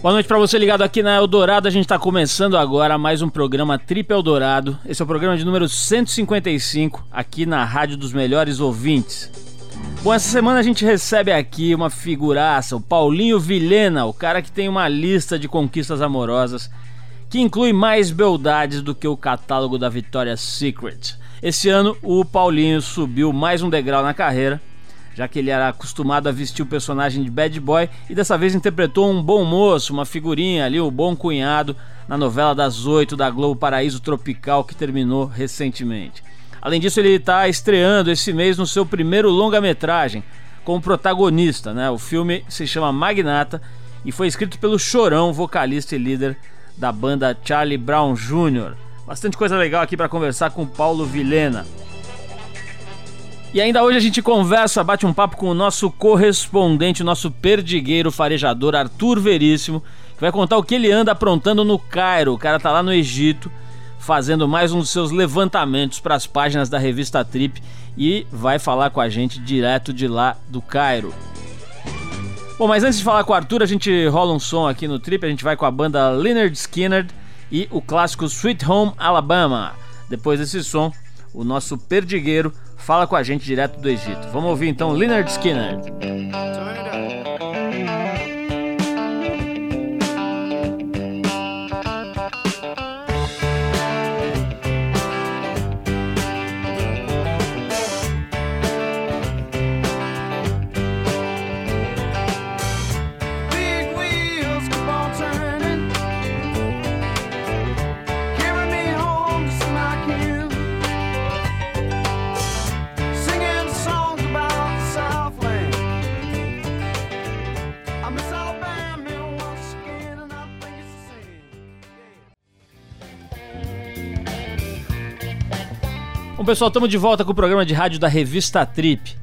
Boa noite para você ligado aqui na Eldorado. A gente está começando agora mais um programa Trip Eldorado. Esse é o programa de número 155 aqui na Rádio dos Melhores Ouvintes. Bom, essa semana a gente recebe aqui uma figuraça, o Paulinho Vilhena, o cara que tem uma lista de conquistas amorosas que inclui mais beldades do que o catálogo da Victoria's Secret. Esse ano o Paulinho subiu mais um degrau na carreira já que ele era acostumado a vestir o personagem de bad boy e dessa vez interpretou um bom moço, uma figurinha ali, o bom cunhado, na novela das oito da Globo Paraíso Tropical que terminou recentemente. Além disso, ele está estreando esse mês no seu primeiro longa-metragem como protagonista, né? O filme se chama Magnata e foi escrito pelo Chorão, vocalista e líder da banda Charlie Brown Jr. Bastante coisa legal aqui para conversar com Paulo Vilhena. E ainda hoje a gente conversa, bate um papo com o nosso correspondente, o nosso perdigueiro farejador Arthur Veríssimo, que vai contar o que ele anda aprontando no Cairo. O cara tá lá no Egito fazendo mais um dos seus levantamentos para as páginas da revista Trip e vai falar com a gente direto de lá do Cairo. Bom, mas antes de falar com o Arthur, a gente rola um som aqui no Trip, a gente vai com a banda Leonard Skinner e o clássico Sweet Home Alabama. Depois desse som, o nosso perdigueiro fala com a gente direto do Egito. Vamos ouvir então Leonard Skinner. Pessoal, estamos de volta com o programa de rádio da revista Trip.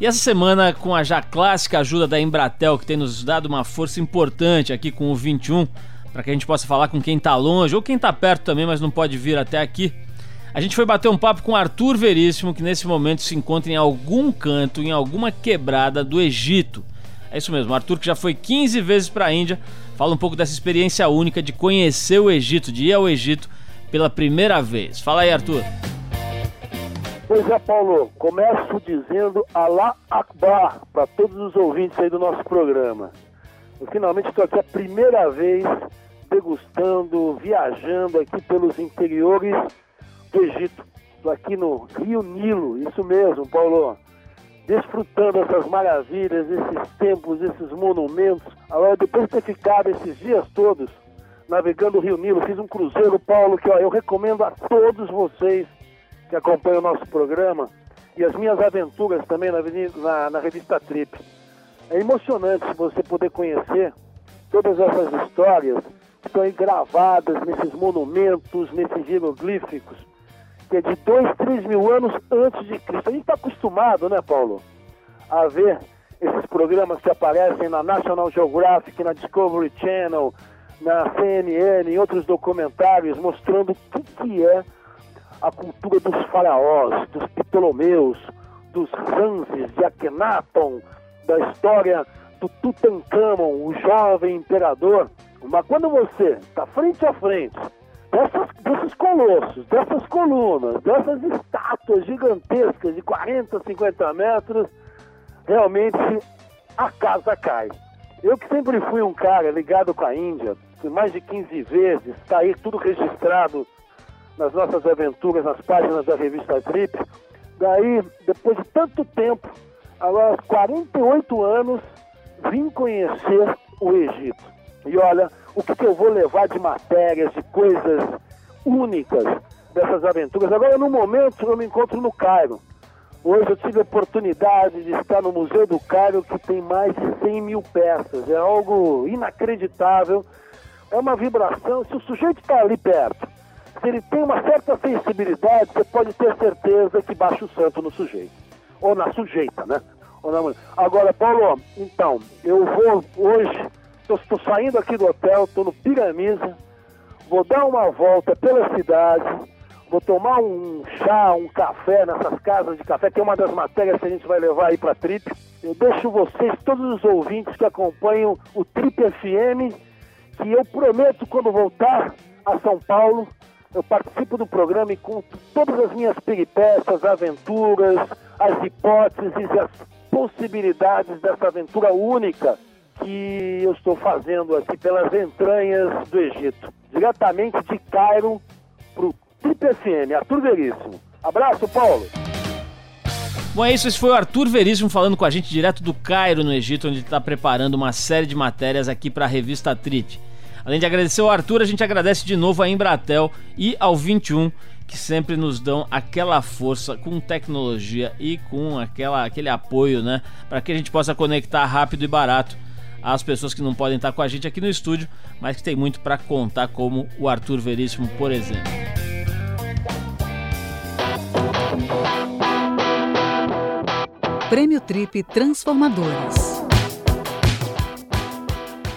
E essa semana, com a já clássica ajuda da Embratel, que tem nos dado uma força importante aqui com o 21, para que a gente possa falar com quem está longe ou quem está perto também, mas não pode vir até aqui. A gente foi bater um papo com Arthur Veríssimo, que nesse momento se encontra em algum canto, em alguma quebrada do Egito. É isso mesmo, Arthur que já foi 15 vezes para a Índia, fala um pouco dessa experiência única de conhecer o Egito, de ir ao Egito pela primeira vez. Fala aí, Arthur. Pois é, Paulo, começo dizendo Alá Akbar para todos os ouvintes aí do nosso programa. Eu finalmente estou aqui a primeira vez degustando, viajando aqui pelos interiores do Egito. Estou aqui no Rio Nilo, isso mesmo, Paulo. Desfrutando essas maravilhas, esses templos, esses monumentos. Agora, depois de ter ficado esses dias todos navegando o Rio Nilo, fiz um cruzeiro, Paulo, que ó, eu recomendo a todos vocês que acompanha o nosso programa e as minhas aventuras também na, na, na revista Trip. É emocionante você poder conhecer todas essas histórias que estão aí gravadas nesses monumentos, nesses hieroglíficos, que é de dois, três mil anos antes de Cristo. A gente está acostumado, né, Paulo, a ver esses programas que aparecem na National Geographic, na Discovery Channel, na CNN, em outros documentários, mostrando o que, que é a cultura dos faraós, dos Ptolomeus, dos Ramses, de Akhenaton, da história do Tutankhamon, o jovem imperador. Mas quando você está frente a frente dessas, desses colossos, dessas colunas, dessas estátuas gigantescas de 40, 50 metros, realmente a casa cai. Eu que sempre fui um cara ligado com a Índia, fui mais de 15 vezes, está aí tudo registrado nas nossas aventuras nas páginas da revista Trip. Daí, depois de tanto tempo, agora 48 anos, vim conhecer o Egito. E olha, o que, que eu vou levar de matérias, de coisas únicas dessas aventuras. Agora, no momento, eu me encontro no Cairo. Hoje eu tive a oportunidade de estar no Museu do Cairo, que tem mais de 100 mil peças. É algo inacreditável. É uma vibração. Se o sujeito está ali perto, se ele tem uma certa sensibilidade, você pode ter certeza que baixa o santo no sujeito. Ou na sujeita, né? Na... Agora, Paulo, então, eu vou hoje, estou saindo aqui do hotel, estou no Piramisa, vou dar uma volta pela cidade, vou tomar um chá, um café nessas casas de café, que é uma das matérias que a gente vai levar aí para a Trip. Eu deixo vocês, todos os ouvintes que acompanham o Trip FM que eu prometo quando voltar a São Paulo, eu participo do programa e conto todas as minhas peripécias, aventuras, as hipóteses e as possibilidades dessa aventura única que eu estou fazendo aqui pelas entranhas do Egito. Diretamente de Cairo para o Trip FM, Arthur Veríssimo. Abraço, Paulo! Bom, é isso. Esse foi o Arthur Veríssimo falando com a gente direto do Cairo, no Egito, onde está preparando uma série de matérias aqui para a revista Trip. Além de agradecer ao Arthur, a gente agradece de novo a Embratel e ao 21 que sempre nos dão aquela força com tecnologia e com aquela, aquele apoio, né, para que a gente possa conectar rápido e barato às pessoas que não podem estar com a gente aqui no estúdio, mas que tem muito para contar, como o Arthur Veríssimo, por exemplo. Prêmio Trip Transformadores.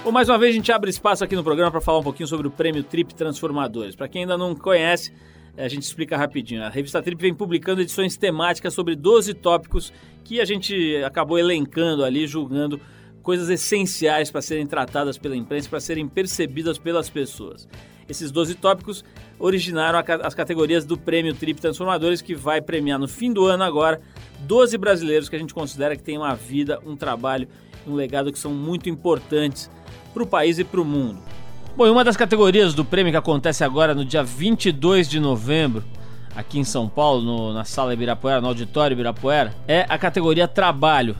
Bom, mais uma vez a gente abre espaço aqui no programa para falar um pouquinho sobre o Prêmio Trip Transformadores. Para quem ainda não conhece, a gente explica rapidinho. A revista Trip vem publicando edições temáticas sobre 12 tópicos que a gente acabou elencando ali, julgando coisas essenciais para serem tratadas pela imprensa, para serem percebidas pelas pessoas. Esses 12 tópicos originaram as categorias do Prêmio Trip Transformadores, que vai premiar no fim do ano agora 12 brasileiros que a gente considera que têm uma vida, um trabalho um legado que são muito importantes para o país e para o mundo. Bom, e uma das categorias do prêmio que acontece agora no dia 22 de novembro, aqui em São Paulo, no, na Sala Ibirapuera, no Auditório Ibirapuera, é a categoria Trabalho.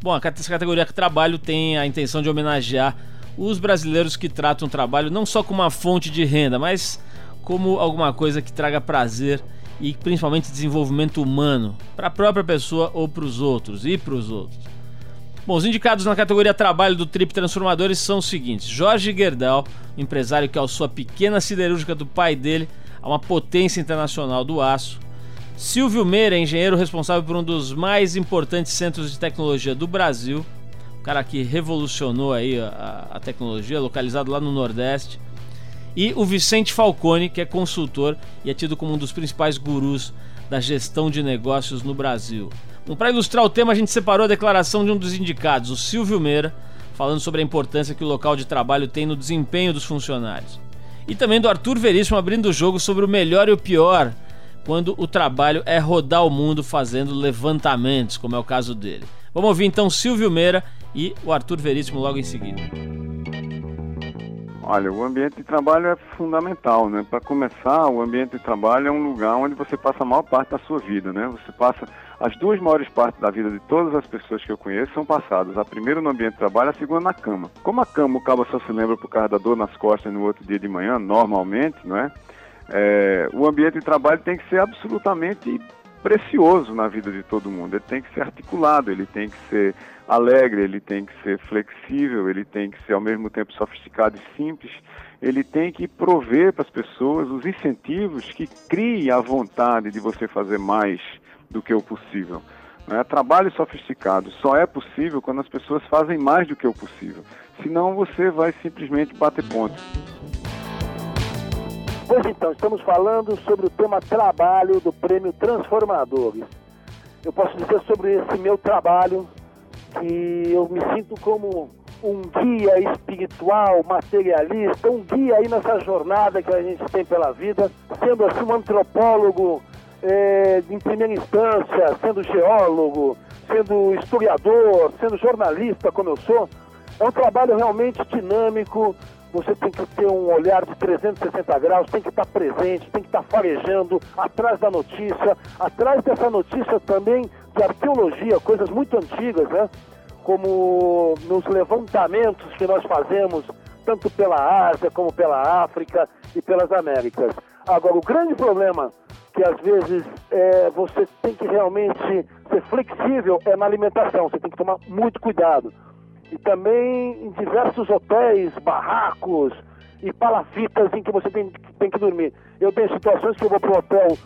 Bom, essa categoria Trabalho tem a intenção de homenagear os brasileiros que tratam o trabalho não só como uma fonte de renda, mas como alguma coisa que traga prazer e principalmente desenvolvimento humano para a própria pessoa ou para os outros e para os outros. Bom, os indicados na categoria trabalho do Trip Transformadores são os seguintes: Jorge Gerdau, empresário que alçou a pequena siderúrgica do pai dele a uma potência internacional do aço. Silvio Meira, engenheiro responsável por um dos mais importantes centros de tecnologia do Brasil, o cara que revolucionou aí a, a tecnologia, localizado lá no Nordeste. E o Vicente Falcone, que é consultor e é tido como um dos principais gurus da gestão de negócios no Brasil. Para ilustrar o tema, a gente separou a declaração de um dos indicados, o Silvio Meira, falando sobre a importância que o local de trabalho tem no desempenho dos funcionários. E também do Arthur Veríssimo abrindo o jogo sobre o melhor e o pior, quando o trabalho é rodar o mundo fazendo levantamentos, como é o caso dele. Vamos ouvir então Silvio Meira e o Arthur Veríssimo logo em seguida. Olha, o ambiente de trabalho é fundamental, né? Para começar, o ambiente de trabalho é um lugar onde você passa a maior parte da sua vida, né? Você passa as duas maiores partes da vida de todas as pessoas que eu conheço são passadas. A primeira no ambiente de trabalho, a segunda na cama. Como a cama o cabo só se lembra por causa da dor nas costas no outro dia de manhã, normalmente, não é? é o ambiente de trabalho tem que ser absolutamente precioso na vida de todo mundo. Ele tem que ser articulado, ele tem que ser alegre, ele tem que ser flexível, ele tem que ser ao mesmo tempo sofisticado e simples. Ele tem que prover para as pessoas os incentivos que criem a vontade de você fazer mais do que o possível. Né? Trabalho sofisticado só é possível quando as pessoas fazem mais do que o possível. Senão você vai simplesmente bater pontos. Pois então, estamos falando sobre o tema trabalho do Prêmio Transformadores. Eu posso dizer sobre esse meu trabalho que eu me sinto como um guia espiritual, materialista, um guia aí nessa jornada que a gente tem pela vida, sendo assim um antropólogo é, em primeira instância, sendo geólogo, sendo historiador, sendo jornalista, como eu sou, é um trabalho realmente dinâmico. Você tem que ter um olhar de 360 graus, tem que estar presente, tem que estar farejando atrás da notícia, atrás dessa notícia também de arqueologia, coisas muito antigas, né? Como nos levantamentos que nós fazemos, tanto pela Ásia como pela África e pelas Américas. Agora, o grande problema que às vezes é, você tem que realmente ser flexível é na alimentação, você tem que tomar muito cuidado. E também em diversos hotéis, barracos e palafitas em que você tem, tem que dormir. Eu tenho situações que eu vou para um hotel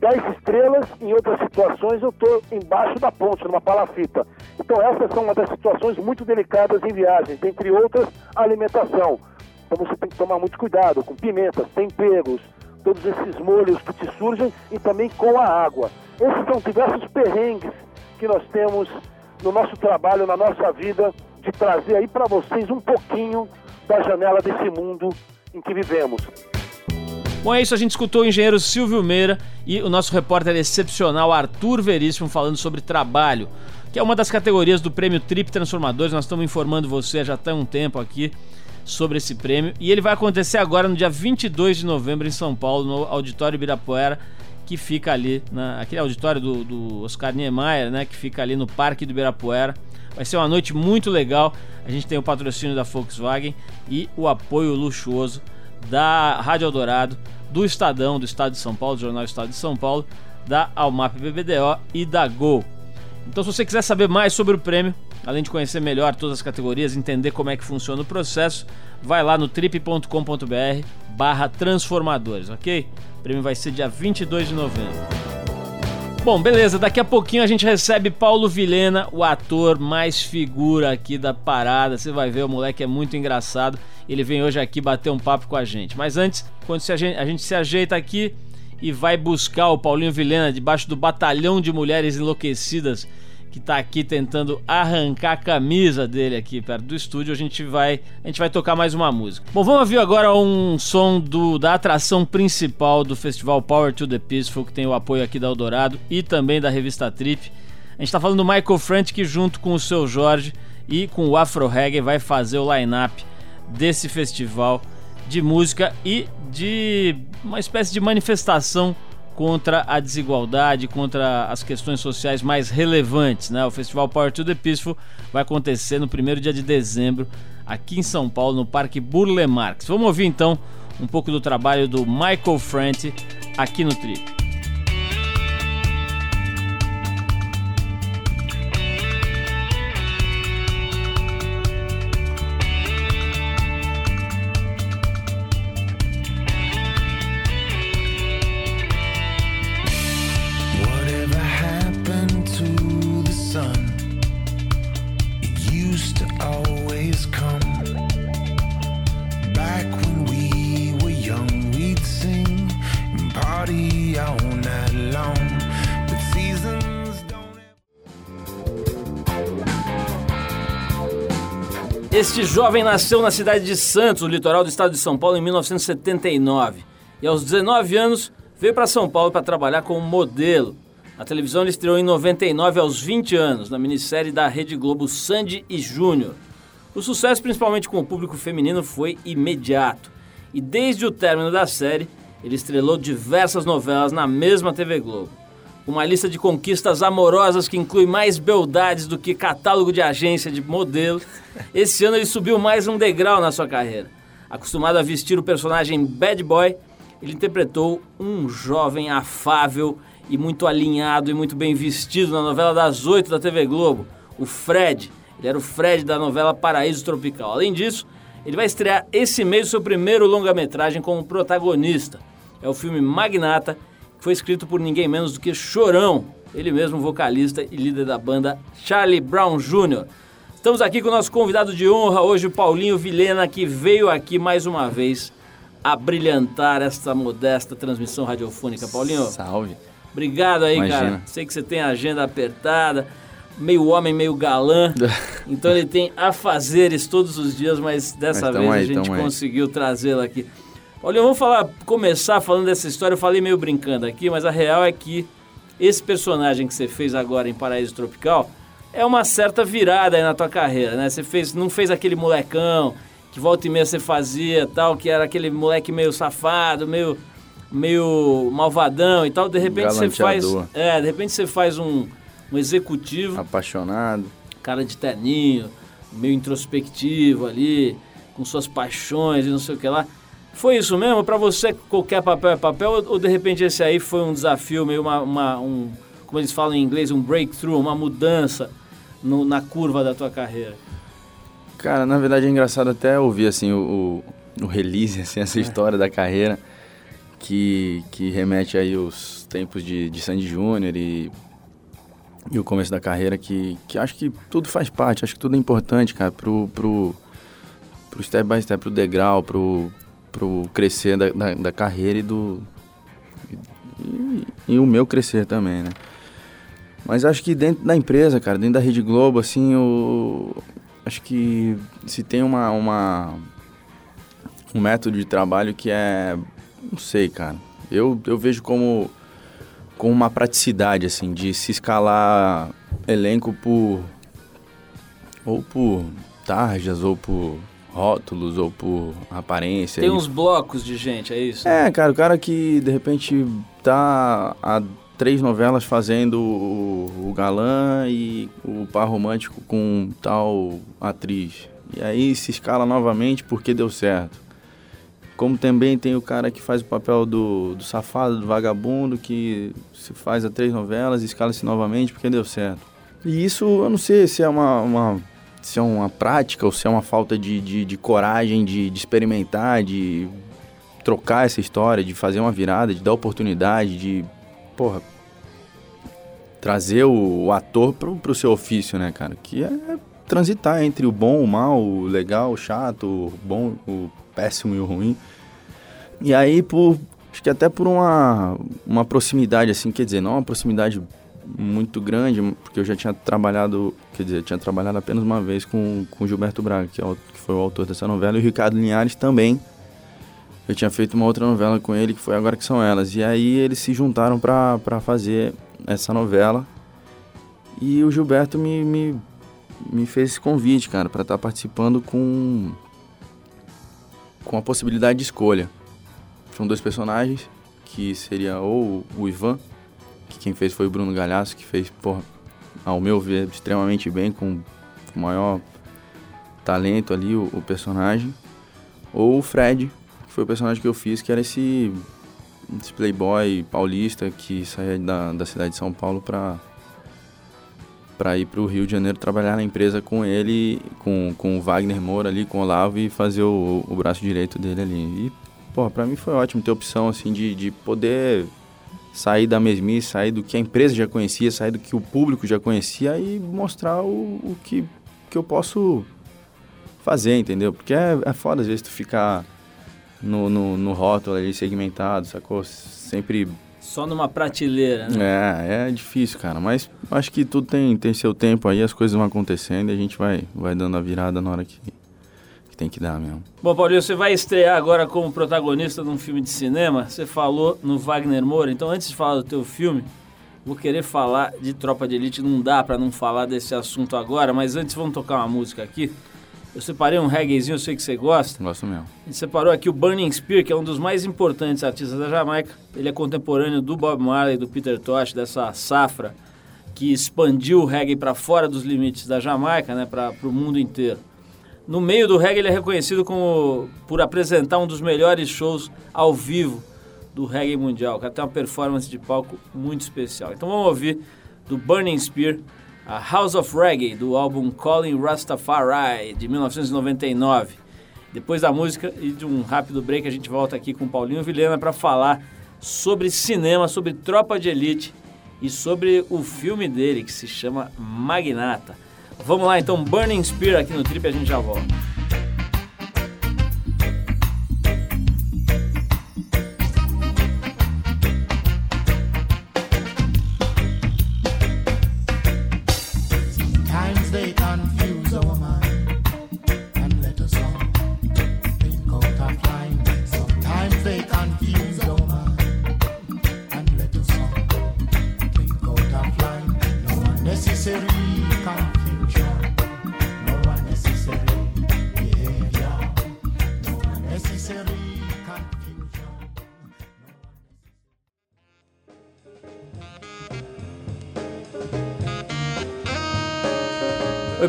10 estrelas, em outras situações eu estou embaixo da ponte, numa palafita. Então essas são uma das situações muito delicadas em viagens, entre outras alimentação. Então você tem que tomar muito cuidado com pimentas, temperos, todos esses molhos que te surgem e também com a água. Esses são diversos perrengues que nós temos no nosso trabalho, na nossa vida, de trazer aí para vocês um pouquinho da janela desse mundo em que vivemos. Bom, é isso. A gente escutou o engenheiro Silvio Meira e o nosso repórter excepcional Arthur Veríssimo falando sobre trabalho, que é uma das categorias do prêmio Trip Transformadores. Nós estamos informando você já tem um tempo aqui sobre esse prêmio e ele vai acontecer agora no dia 22 de novembro em São Paulo, no Auditório Ibirapuera, que fica ali, na, aquele auditório do, do Oscar Niemeyer, né, que fica ali no Parque do Ibirapuera. Vai ser uma noite muito legal. A gente tem o patrocínio da Volkswagen e o apoio luxuoso da Rádio Eldorado, do Estadão, do Estado de São Paulo, do Jornal Estado de São Paulo, da Almap BBDO e da Gol. Então, se você quiser saber mais sobre o prêmio, além de conhecer melhor todas as categorias, entender como é que funciona o processo, vai lá no trip.com.br barra transformadores, ok? O prêmio vai ser dia 22 de novembro. Bom, beleza, daqui a pouquinho a gente recebe Paulo Vilhena, o ator mais figura aqui da parada. Você vai ver, o moleque é muito engraçado. Ele vem hoje aqui bater um papo com a gente. Mas antes, quando a gente, a gente se ajeita aqui e vai buscar o Paulinho Vilhena debaixo do batalhão de mulheres enlouquecidas que tá aqui tentando arrancar a camisa dele aqui perto do estúdio, a gente vai, a gente vai tocar mais uma música. Bom, vamos ouvir agora um som do, da atração principal do festival Power to the Peaceful, que tem o apoio aqui da Eldorado e também da revista Trip. A gente tá falando do Michael Frank que junto com o seu Jorge e com o Afro Reggae vai fazer o line-up desse festival de música e de uma espécie de manifestação contra a desigualdade, contra as questões sociais mais relevantes. Né? O Festival Power to the Peaceful vai acontecer no primeiro dia de dezembro, aqui em São Paulo, no Parque Burle Marx. Vamos ouvir então um pouco do trabalho do Michael Franti aqui no Trip. Jovem nasceu na cidade de Santos, no litoral do estado de São Paulo, em 1979. E aos 19 anos veio para São Paulo para trabalhar como modelo. Na televisão ele estreou em 99 aos 20 anos, na minissérie da Rede Globo Sandy e Júnior. O sucesso, principalmente com o público feminino, foi imediato. E desde o término da série, ele estrelou diversas novelas na mesma TV Globo uma lista de conquistas amorosas que inclui mais beldades do que catálogo de agência de modelo. Esse ano ele subiu mais um degrau na sua carreira. Acostumado a vestir o personagem Bad Boy, ele interpretou um jovem afável e muito alinhado e muito bem vestido na novela das oito da TV Globo, o Fred. Ele era o Fred da novela Paraíso Tropical. Além disso, ele vai estrear esse mês seu primeiro longa-metragem como protagonista. É o filme Magnata, foi escrito por ninguém menos do que Chorão, ele mesmo vocalista e líder da banda Charlie Brown Jr. Estamos aqui com o nosso convidado de honra hoje, o Paulinho Vilhena, que veio aqui mais uma vez a brilhantar esta modesta transmissão radiofônica. Paulinho. Salve. Obrigado aí, Imagina. cara. Sei que você tem a agenda apertada, meio homem, meio galã. então ele tem afazeres todos os dias, mas dessa mas vez aí, a gente conseguiu trazê-lo aqui. Olha, vamos falar, começar falando dessa história. Eu falei meio brincando aqui, mas a real é que esse personagem que você fez agora em Paraíso Tropical é uma certa virada aí na tua carreira, né? Você fez, não fez aquele molecão que volta e meia você fazia, tal, que era aquele moleque meio safado, meio meio malvadão e tal. De repente você faz, é, de repente você faz um, um executivo apaixonado, cara de terninho, meio introspectivo ali, com suas paixões e não sei o que lá. Foi isso mesmo? Para você, qualquer papel é papel? Ou, ou, de repente esse aí foi um desafio, meio uma, uma, um, como eles falam em inglês, um breakthrough, uma mudança no, na curva da tua carreira? Cara, na verdade é engraçado até ouvir assim o, o, o release, assim, essa é. história da carreira que, que remete aí os tempos de, de Sandy Júnior e, e o começo da carreira que, que acho que tudo faz parte, acho que tudo é importante, cara, pro, pro, pro step by step, pro degrau, pro, pro crescer da, da, da carreira e do. E, e, o meu crescer também, né? Mas acho que dentro da empresa, cara, dentro da Rede Globo, assim, eu acho que se tem uma, uma, um método de trabalho que é, não sei, cara. Eu, eu vejo como, como uma praticidade, assim, de se escalar elenco por. ou por tarjas, ou por rótulos, ou por aparência. Tem e- uns blocos de gente, é isso? É, cara, o cara que de repente tá há três novelas fazendo o, o galã e o par romântico com tal atriz. E aí se escala novamente porque deu certo. Como também tem o cara que faz o papel do, do safado, do vagabundo, que se faz há três novelas e escala-se novamente porque deu certo. E isso eu não sei se é uma, uma- se é uma prática ou se é uma falta de, de, de coragem de, de experimentar, de trocar essa história, de fazer uma virada, de dar oportunidade, de, porra, trazer o, o ator pro, pro seu ofício, né, cara? Que é transitar entre o bom, o mal, o legal, o chato, o bom, o péssimo e o ruim. E aí, por, acho que até por uma, uma proximidade, assim, quer dizer, não uma proximidade muito grande, porque eu já tinha trabalhado, quer dizer, tinha trabalhado apenas uma vez com, com Gilberto Braga, que, é o, que foi o autor dessa novela, e o Ricardo Linhares também. Eu tinha feito uma outra novela com ele, que foi Agora Que São Elas. E aí eles se juntaram pra fazer essa novela. E o Gilberto me, me, me fez esse convite, cara, pra estar participando com, com a possibilidade de escolha. São dois personagens, que seria ou o Ivan, que quem fez foi o Bruno Galhaço, que fez, porra, ao meu ver, extremamente bem, com o maior talento ali, o, o personagem. Ou o Fred, que foi o personagem que eu fiz, que era esse, esse playboy paulista que saía da, da cidade de São Paulo pra, pra ir pro Rio de Janeiro trabalhar na empresa com ele, com, com o Wagner Moura ali, com o Olavo e fazer o, o braço direito dele ali. E, pô, pra mim foi ótimo ter opção, assim, de, de poder sair da mesmice, sair do que a empresa já conhecia, sair do que o público já conhecia e mostrar o, o que, que eu posso fazer, entendeu? Porque é, é foda às vezes tu ficar no, no, no rótulo ali segmentado, sacou? Sempre. Só numa prateleira, né? É, é difícil, cara. Mas acho que tudo tem, tem seu tempo aí, as coisas vão acontecendo e a gente vai, vai dando a virada na hora que, que tem que dar mesmo. Bom, Paulinho, você vai estrear agora como protagonista de um filme de cinema. Você falou no Wagner Moura. Então, antes de falar do teu filme, vou querer falar de Tropa de Elite. Não dá pra não falar desse assunto agora, mas antes vamos tocar uma música aqui. Eu separei um reggaezinho, eu sei que você gosta. Gosto mesmo. A gente separou aqui o Burning Spear, que é um dos mais importantes artistas da Jamaica. Ele é contemporâneo do Bob Marley, do Peter Tosh, dessa safra que expandiu o reggae para fora dos limites da Jamaica, né, para o mundo inteiro. No meio do reggae, ele é reconhecido como por apresentar um dos melhores shows ao vivo do reggae mundial. O cara tem uma performance de palco muito especial. Então vamos ouvir do Burning Spear, a House of Reggae, do álbum Calling Rastafari, de 1999. Depois da música e de um rápido break, a gente volta aqui com Paulinho Vilhena para falar sobre cinema, sobre Tropa de Elite e sobre o filme dele que se chama Magnata. Vamos lá então, Burning Spear aqui no Trip e a gente já volta.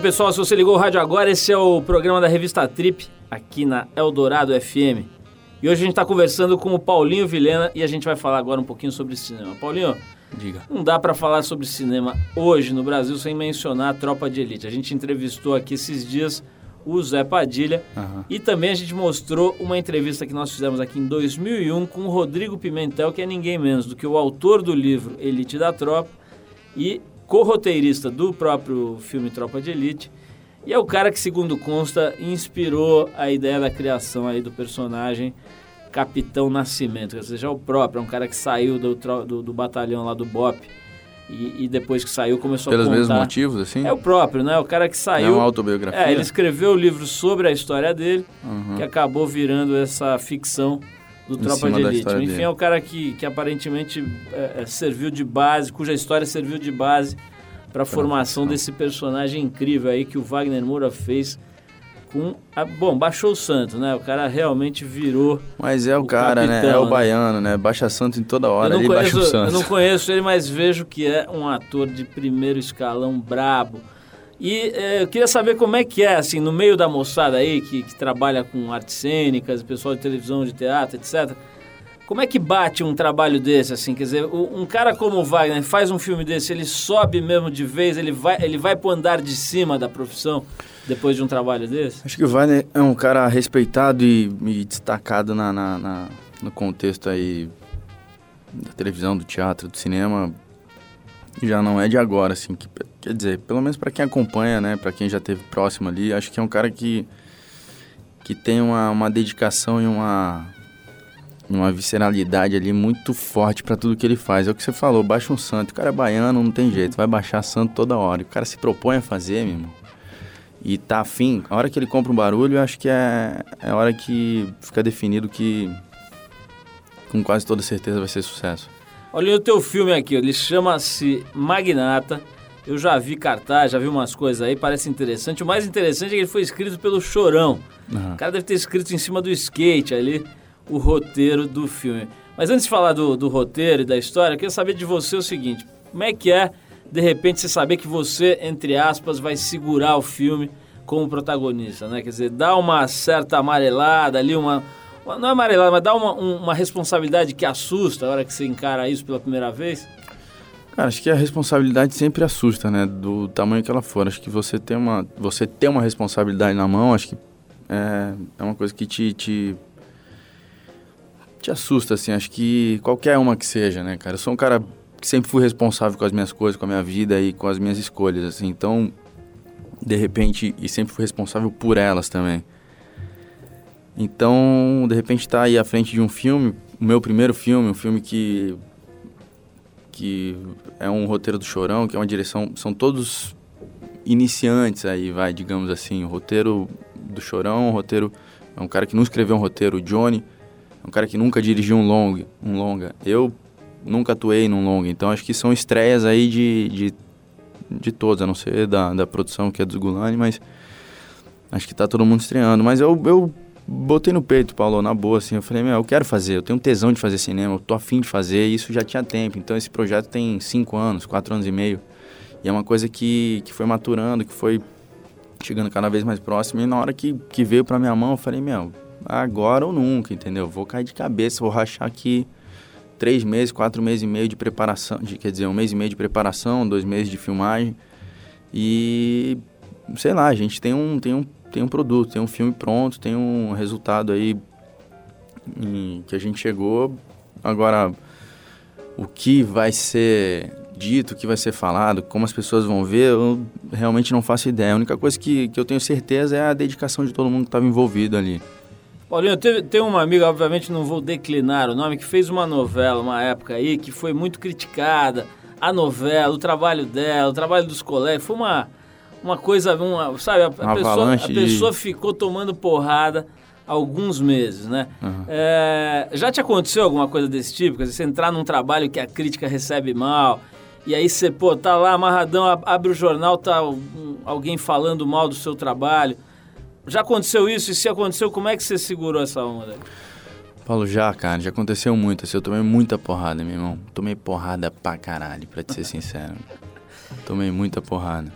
Pessoal, se você ligou o rádio agora, esse é o programa da revista Trip, aqui na Eldorado FM. E hoje a gente está conversando com o Paulinho Vilhena e a gente vai falar agora um pouquinho sobre cinema. Paulinho, Diga. não dá para falar sobre cinema hoje no Brasil sem mencionar a Tropa de Elite. A gente entrevistou aqui esses dias o Zé Padilha Aham. e também a gente mostrou uma entrevista que nós fizemos aqui em 2001 com o Rodrigo Pimentel, que é ninguém menos do que o autor do livro Elite da Tropa e co-roteirista do próprio filme Tropa de Elite. E é o cara que, segundo consta, inspirou a ideia da criação aí do personagem Capitão Nascimento. Ou seja, é o próprio, é um cara que saiu do, do, do batalhão lá do BOP E, e depois que saiu começou Pelos a contar. mesmos motivos, assim? É o próprio, né? O cara que É saiu. uma autobiografia? É, ele escreveu o livro sobre a história dele, Uhum. que acabou virando essa ficção do Em Tropa de Elite. Enfim, dele. é o cara que, que aparentemente é, é, serviu de base, cuja história serviu de base para a formação desse personagem incrível aí que o Wagner Moura fez com... A, bom, baixou o santo, né? O cara realmente virou... Mas é o, O cara, né? capitão, É o né? baiano, né? Baixa santo em toda hora, ele não baixa conheço, o santo. eu não conheço ele, mas vejo que é um ator de primeiro escalão brabo. E eh, eu queria saber como é que é, assim, no meio da moçada aí, que, que trabalha com artes cênicas, pessoal de televisão, de teatro, etc. Como é que bate um trabalho desse, assim? Quer dizer, um cara como o Wagner faz um filme desse, ele sobe mesmo de vez, ele vai, ele vai pro andar de cima da profissão depois de um trabalho desse? Acho que o Wagner é um cara respeitado e, e destacado na, na- na- no contexto aí da televisão, do teatro, do cinema. Já não é de agora, assim. Que, quer dizer, pelo menos para quem acompanha, né? Para quem já esteve próximo ali, acho que é um cara que, que tem uma, uma dedicação e uma, uma visceralidade ali muito forte para tudo que ele faz. É o que você falou, baixa um santo. O cara é baiano, não tem jeito, vai baixar santo toda hora. O cara se propõe a fazer, meu irmão e tá afim, a hora que ele compra um barulho, eu acho que é, é a hora que fica definido que com quase toda certeza vai ser sucesso. Olha o teu filme aqui, ele chama-se Magnata. Eu já vi cartaz, já vi umas coisas aí, parece interessante. O mais interessante é que ele foi escrito pelo Chorão. Aham. O cara deve ter escrito em cima do skate ali o roteiro do filme. Mas antes de falar do, do roteiro e da história, eu queria saber de você o seguinte: como é que é, de repente, você saber que você, entre aspas, vai segurar o filme como protagonista, né? Quer dizer, dá uma certa amarelada ali, uma. uma- Não é amarelada, mas dá uma, um- uma responsabilidade que assusta a hora que você encara isso pela primeira vez. Cara, acho que a responsabilidade sempre assusta, né? Do tamanho que ela for. Acho que você ter uma, você ter uma responsabilidade na mão, acho que é, é uma coisa que te, te, te assusta, assim. Acho que qualquer uma que seja, né, cara? Eu sou um cara que sempre fui responsável com as minhas coisas, com a minha vida e com as minhas escolhas, assim. Então, de repente, e sempre fui responsável por elas também. Então, de repente, tá aí à frente de um filme, o meu primeiro filme, um filme que que é um roteiro do Chorão, que é uma direção, são todos iniciantes aí, vai, digamos assim, o roteiro do Chorão, o roteiro é um cara que não escreveu um roteiro, o Johnny, é um cara que nunca dirigiu um longa, um longa. Eu nunca atuei num longa, então acho que são estreias aí de, de, de todos, a não ser da, da produção que é dos Gulani, mas acho que tá todo mundo estreando. Mas eu, eu botei no peito, Paulo, na boa, assim. Eu falei, meu, eu quero fazer, eu tenho tesão de fazer cinema, eu tô afim de fazer, e isso já tinha tempo. Então esse projeto tem cinco anos, quatro anos e meio. E é uma coisa que, que foi maturando, que foi chegando cada vez mais próximo. E na hora que, que veio pra minha mão, eu falei, meu, agora ou nunca, entendeu? Vou cair de cabeça, vou rachar aqui três meses, quatro meses e meio de preparação, de, quer dizer, um mês e meio de preparação, dois meses de filmagem. E sei lá, a gente tem um, tem um, tem um produto, tem um filme pronto, tem um resultado aí que a gente chegou. Agora, o que vai ser dito, o que vai ser falado, como as pessoas vão ver, eu realmente não faço ideia. A única coisa que, que eu tenho certeza é a dedicação de todo mundo que estava envolvido ali. Paulinho, teve, tem uma amiga, obviamente não vou declinar o nome, que fez uma novela uma época aí que foi muito criticada. A novela, o trabalho dela, o trabalho dos colegas, foi uma, uma coisa, uma, sabe, a, Uma pessoa, a de- pessoa ficou tomando porrada alguns meses, né? Uhum. É, já te aconteceu alguma coisa desse tipo? Quer dizer, você entrar num trabalho que a crítica recebe mal, e aí você, pô, tá lá amarradão, ab- abre o jornal, tá alguém falando mal do seu trabalho. Já aconteceu isso? E se aconteceu, como é que você segurou essa onda? Paulo, já, cara, já aconteceu muito. Assim, eu tomei muita porrada, meu irmão. Tomei porrada pra caralho, pra te ser sincero. Tomei muita porrada.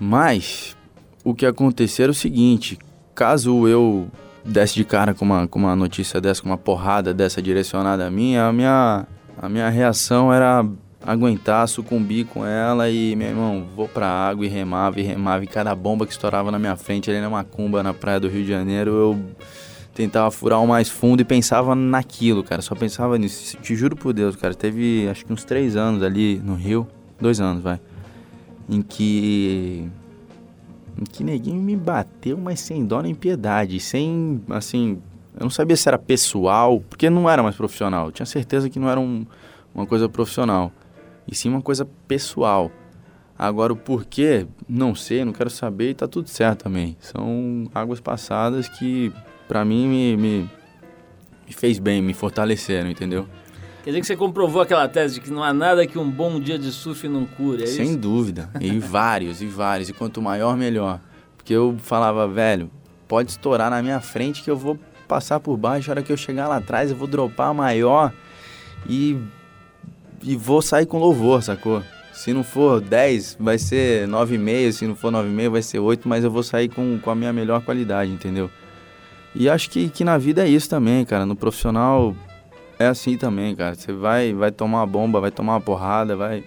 Mas, o que aconteceu era o seguinte: caso eu desse de cara com uma, com uma notícia dessa, com uma porrada dessa direcionada a mim, a minha, a minha reação era aguentar, sucumbir com ela e, meu irmão, vou pra água e remava e remava. E cada bomba que estourava na minha frente ali na Macumba, na praia do Rio de Janeiro, eu tentava furar o mais fundo e pensava naquilo, cara. Só pensava nisso. Te juro por Deus, cara. Teve acho que uns três anos ali no Rio. Dois anos, vai. Em que. Em que neguinho me bateu, mas sem dó nem piedade. Sem. Assim. Eu não sabia se era pessoal, porque não era mais profissional. Eu tinha certeza que não era um- uma coisa profissional. E sim uma coisa pessoal. Agora o porquê, não sei, não quero saber e tá tudo certo também. São águas passadas que pra mim me, me, me fez bem, me fortaleceram, entendeu? Quer dizer que você comprovou aquela tese de que não há nada que um bom dia de surf não cure, é Sem isso? dúvida. E vários, e vários. E quanto maior, melhor. Porque eu falava, velho, pode estourar na minha frente que eu vou passar por baixo. A hora que eu chegar lá atrás, eu vou dropar maior e, e vou sair com louvor, sacou? Se não for 10, vai ser 9,5. Se não for 9,5, vai ser 8. Mas eu vou sair com, com a minha melhor qualidade, entendeu? E acho que, que na vida é isso também, cara. No profissional é assim também, cara. Você vai, vai tomar uma bomba, vai tomar uma porrada, vai.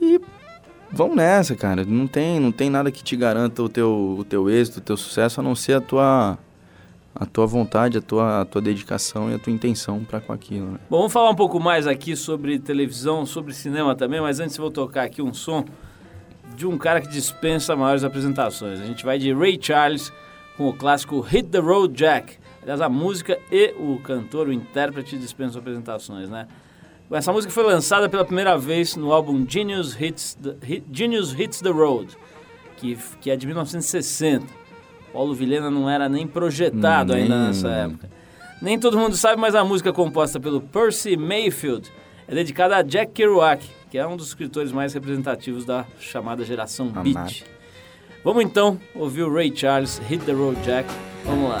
E vamos nessa, cara. Não tem, não tem nada que te garanta o teu, o teu êxito, o teu sucesso, a não ser a tua, a tua vontade, a tua, a tua dedicação e a tua intenção para com aquilo. Né? Bom, vamos falar um pouco mais aqui sobre televisão, sobre cinema também, mas antes eu vou tocar aqui um som de um cara que dispensa maiores apresentações. A gente vai de Ray Charles com o clássico Hit the Road Jack. Aliás, a música e o cantor, o intérprete dispensam apresentações, né? Bom, Essa música foi lançada pela primeira vez no álbum Genius Hits the, Hit- Genius Hits the Road, que, que é de 1960. Paulo Vilhena não era nem projetado ainda Nem- nessa época. Nem todo mundo sabe, mas a música composta pelo Percy Mayfield é dedicada a Jack Kerouac, que é um dos escritores mais representativos da chamada geração Amado. Beat. Vamos então ouvir o Ray Charles, Hit the Road Jack. Vamos lá.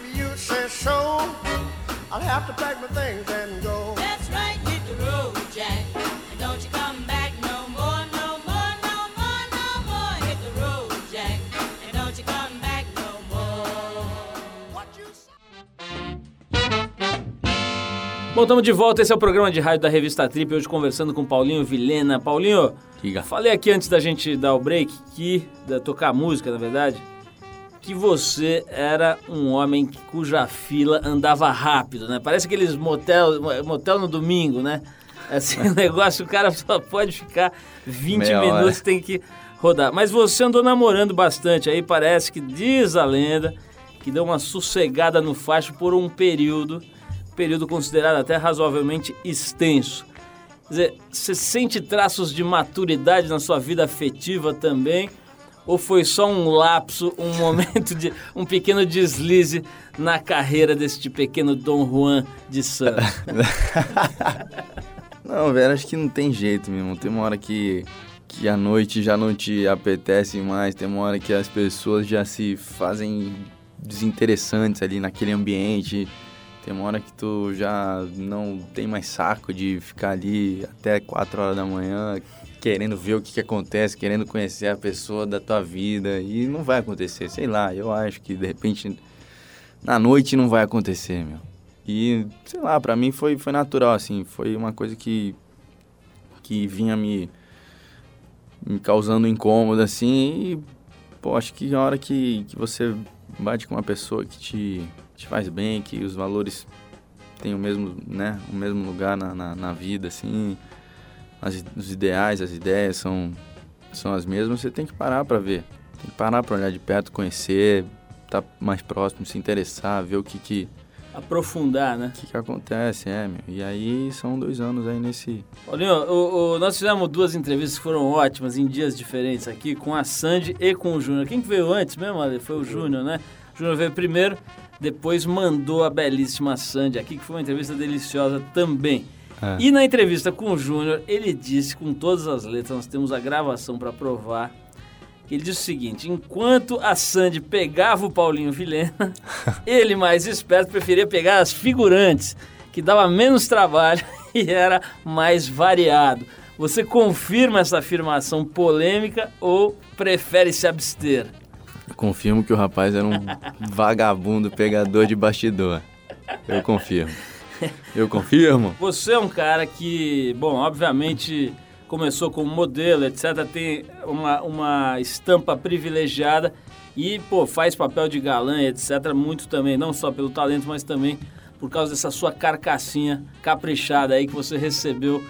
Bom, estamos de volta. Esse é o programa de rádio da revista Trip. Hoje conversando com Paulinho Vilhena. Paulinho, Diga. falei aqui antes da gente dar o break, que da tocar música, na verdade, que você era um homem cuja fila andava rápido, né? Parece aqueles motel, motel no domingo, né? Assim, o negócio, o cara só pode ficar 20 Meia hora. minutos, tem que rodar. Mas você andou namorando bastante, aí parece que diz a lenda que deu uma sossegada no facho por um período, período considerado até razoavelmente extenso. Quer dizer, você sente traços de maturidade na sua vida afetiva também? Ou foi só um lapso, um momento de. um pequeno deslize na carreira deste pequeno Dom Juan de Santos? Não, velho, acho que não tem jeito, meu irmão. Tem uma hora que, que a noite já não te apetece mais, tem uma hora que as pessoas já se fazem desinteressantes ali naquele ambiente. Tem uma hora que tu já não tem mais saco de ficar ali até 4 horas da manhã querendo ver o que, que acontece, querendo conhecer a pessoa da tua vida. E não vai acontecer, sei lá, eu acho que de repente na noite não vai acontecer, meu. E, sei lá, pra mim foi, foi natural, assim, foi uma coisa que, que vinha me, me causando incômodo, assim, e, pô, acho que a hora que, que você bate com uma pessoa que te, te faz bem, que os valores têm o mesmo, né, o mesmo lugar na, na, na vida, assim, as, os ideais, as ideias são, são as mesmas, você tem que parar pra ver, tem que parar pra olhar de perto, conhecer, estar mais próximo, se interessar, ver o que que Aprofundar, né? o que, que acontece, é, meu. E aí são dois anos aí nesse. Paulinho, o, o- nós fizemos duas entrevistas que foram ótimas em dias diferentes aqui, com a Sandy e com o Júnior. Quem que veio antes mesmo, Ale? Foi o Júnior, né? O Júnior veio primeiro, depois mandou a belíssima Sandy aqui, que foi uma entrevista deliciosa também. É. E na entrevista com o Júnior, ele disse com todas as letras, nós temos a gravação para provar, que ele disse o seguinte: enquanto a Sandy pegava o Paulinho Vilhena, ele, mais esperto, preferia pegar as figurantes, que dava menos trabalho e era mais variado. Você confirma essa afirmação polêmica ou prefere se abster? Confirmo que o rapaz era um vagabundo pegador de bastidor. Eu confirmo. Eu confirmo. Você é um cara que, bom, obviamente começou como modelo, etc. Tem uma, uma estampa privilegiada e, pô, faz papel de galã, etc. Muito também, não só pelo talento, mas também por causa dessa sua carcassinha caprichada aí que você recebeu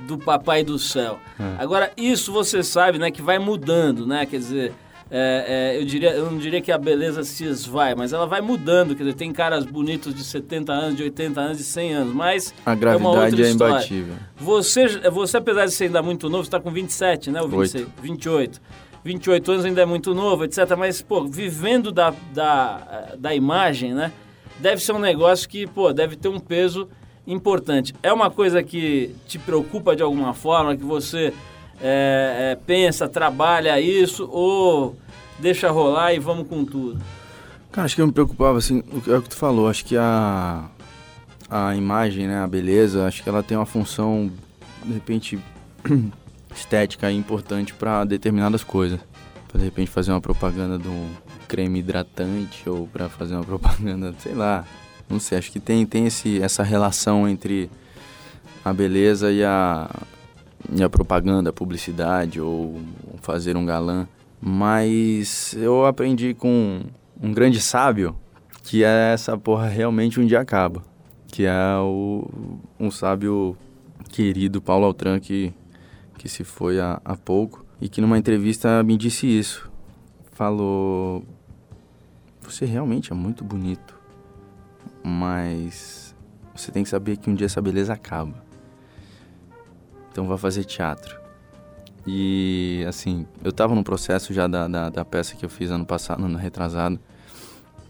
do Papai do Céu. Agora, isso você sabe, né, que vai mudando, né? Quer dizer, é, é, eu, diria, eu não diria que a beleza se esvai, mas ela vai mudando. Quer dizer, tem caras bonitos de 70 anos, de 80 anos, de 100 anos, mas A é uma gravidade outra é história. imbatível. Você, você, apesar de ser ainda muito novo, você está com 27, né? Ou 26, 28. 28 anos ainda é muito novo, etc. Mas, pô, vivendo da, da, da imagem, né? Deve ser um negócio que, pô, deve ter um peso importante. É uma coisa que te preocupa de alguma forma, que você é, é, pensa, trabalha isso, ou deixa rolar e vamos com tudo? Cara, acho que eu me preocupava, assim, é o que tu falou, acho que a, a imagem, né, a beleza, acho que ela tem uma função, de repente, estética importante para determinadas coisas. Pra, de repente, fazer uma propaganda de um creme hidratante ou para fazer uma propaganda, sei lá, não sei, acho que tem, tem esse, essa relação entre a beleza e a, e a propaganda, a publicidade ou fazer um galã. Mas eu aprendi com um grande sábio que é essa porra realmente um dia acaba. Que é o, um sábio querido Paulo Altran que, que se foi há, há pouco e que numa entrevista me disse isso. Falou: Você realmente é muito bonito, mas você tem que saber que um dia essa beleza acaba. Então vá fazer teatro. E assim, eu tava no processo já da, da, da peça que eu fiz ano passado, ano retrasado,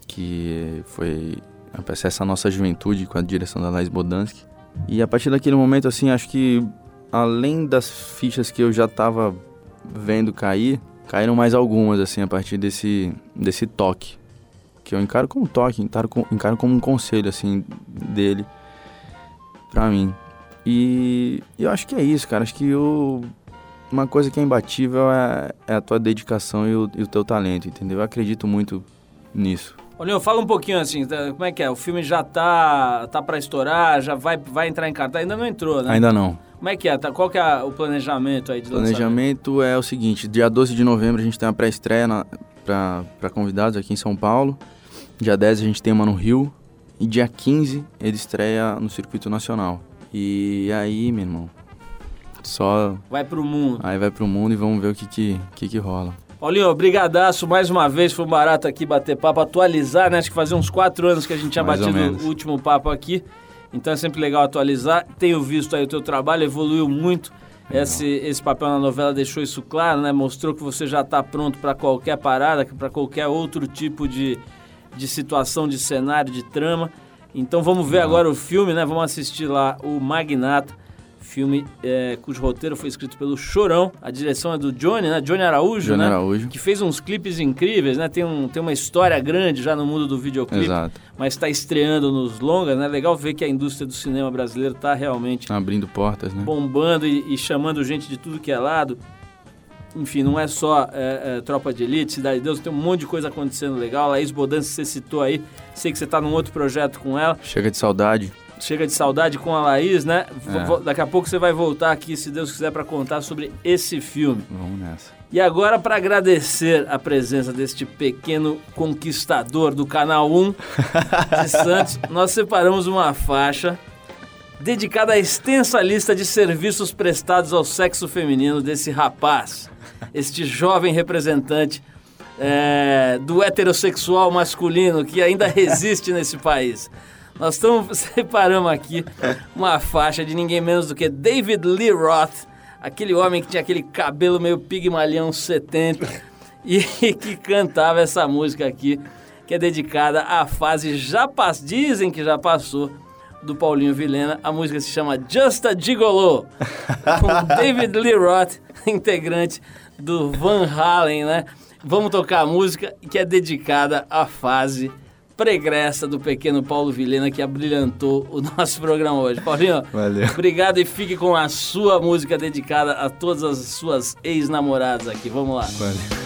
que foi a peça Essa Nossa Juventude, com a direção da Laís Bodansky. E a partir daquele momento, assim, acho que além das fichas que eu já tava vendo cair, caíram mais algumas, assim, a partir desse, desse toque. Que eu encaro como toque, encaro, encaro como um conselho, assim, dele pra mim. E eu acho que é isso, cara. Acho que o, uma coisa que é imbatível é, é a tua dedicação e o, e o teu talento, entendeu? Eu acredito muito nisso. Olhinho, fala um pouquinho assim, como é que é? O filme já tá, tá para estourar, já vai, vai entrar em cartaz? Ainda não entrou, né? Ainda não. Como é que é? Tá, qual que é o planejamento aí de O planejamento é o seguinte: dia 12 de novembro a gente tem uma pré-estreia pra convidados aqui em São Paulo. Dia 10 a gente tem uma no Rio. E dia 15 ele estreia no Circuito Nacional. E aí, meu irmão, só. Vai pro mundo. Aí vai pro mundo e vamos ver o que que, que, que rola. Paulinho, brigadaço mais uma vez, foi um barato aqui bater papo, atualizar, né? Acho que fazia uns quatro anos que a gente tinha Mais batido o último papo aqui. Então é sempre legal atualizar. Tenho visto aí o teu trabalho, evoluiu muito. Esse, esse papel na novela deixou isso claro, né? Mostrou que você já está pronto para qualquer parada, para qualquer outro tipo de, de situação, de cenário, de trama. Então vamos ver agora o filme, né? Vamos assistir lá o Magnata, filme é, cujo roteiro foi escrito pelo Chorão. A direção é do Johnny, né? Johnny Araújo, Johnny né? Araújo. Que fez uns clipes incríveis, né? Tem, um, tem uma história grande já no mundo do videoclipe. Exato. Mas está estreando nos longas, né? Legal ver que a indústria do cinema brasileiro está realmente Abrindo portas, né? bombando e, e chamando gente de tudo que é lado. Enfim, não é só é, é, Tropa de Elite, Cidade de Deus, tem um monte de coisa acontecendo legal. Laís Bodan, você citou aí, sei que você está num outro projeto com ela. Chega de saudade. Chega de saudade com a Laís, né? É. Daqui a pouco você vai voltar aqui, se Deus quiser, para contar sobre esse filme. Vamos nessa. E agora, para agradecer a presença deste pequeno conquistador do Canal 1 de Santos, nós separamos uma faixa dedicada à extensa lista de serviços prestados ao sexo feminino desse rapaz, este jovem representante é, do heterossexual masculino que ainda resiste nesse país. Nós estamos separamos aqui uma faixa de ninguém menos do que David Lee Roth, aquele homem que tinha aquele cabelo meio pigmalhão 70 e que cantava essa música aqui, que é dedicada à fase já pass... dizem que já passou do Paulinho Vilena. A música se chama Just a Gigolo, com David Lee Roth, integrante do Van Halen, né? Vamos tocar a música que é dedicada à fase pregressa do pequeno Paulo Vilena que abrilhantou o nosso programa hoje. Paulinho, Valeu. obrigado e fique com a sua música dedicada a todas as suas ex-namoradas aqui. Vamos lá. Valeu.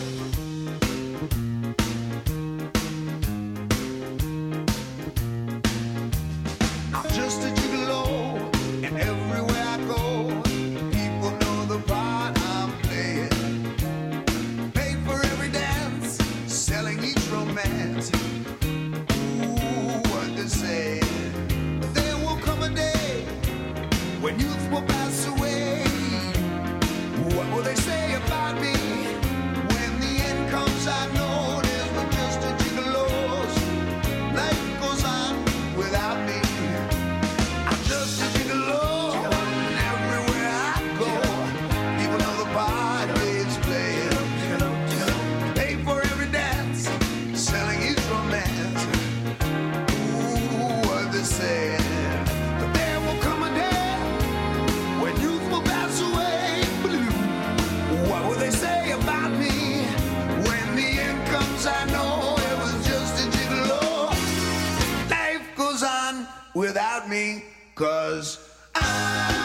Without me, cause I.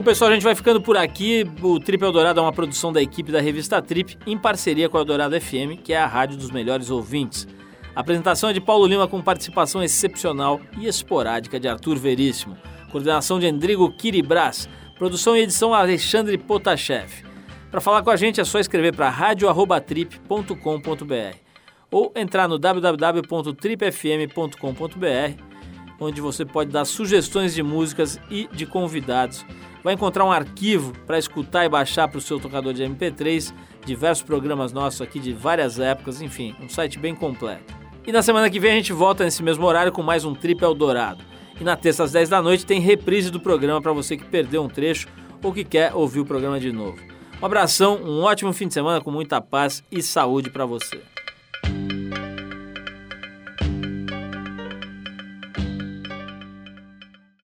Bom, pessoal, a gente vai ficando por aqui. O Trip Eldorado é uma produção da equipe da revista Trip, em parceria com a Eldorado FM, que é a rádio dos melhores ouvintes. A apresentação é de Paulo Lima com participação excepcional e esporádica de Arthur Veríssimo. Coordenação de Endrigo Kiribras. Produção e edição Alexandre Potashev. Para falar com a gente é só escrever para radio@trip.com.br ou entrar no www.tripfm.com.br onde você pode dar sugestões de músicas e de convidados. Vai encontrar um arquivo para escutar e baixar para o seu tocador de MP3, diversos programas nossos aqui de várias épocas, enfim, um site bem completo. E na semana que vem a gente volta nesse mesmo horário com mais um Trip Eldorado. E na terça às 10 da noite tem reprise do programa para você que perdeu um trecho ou que quer ouvir o programa de novo. Um abração, um ótimo fim de semana com muita paz e saúde para você.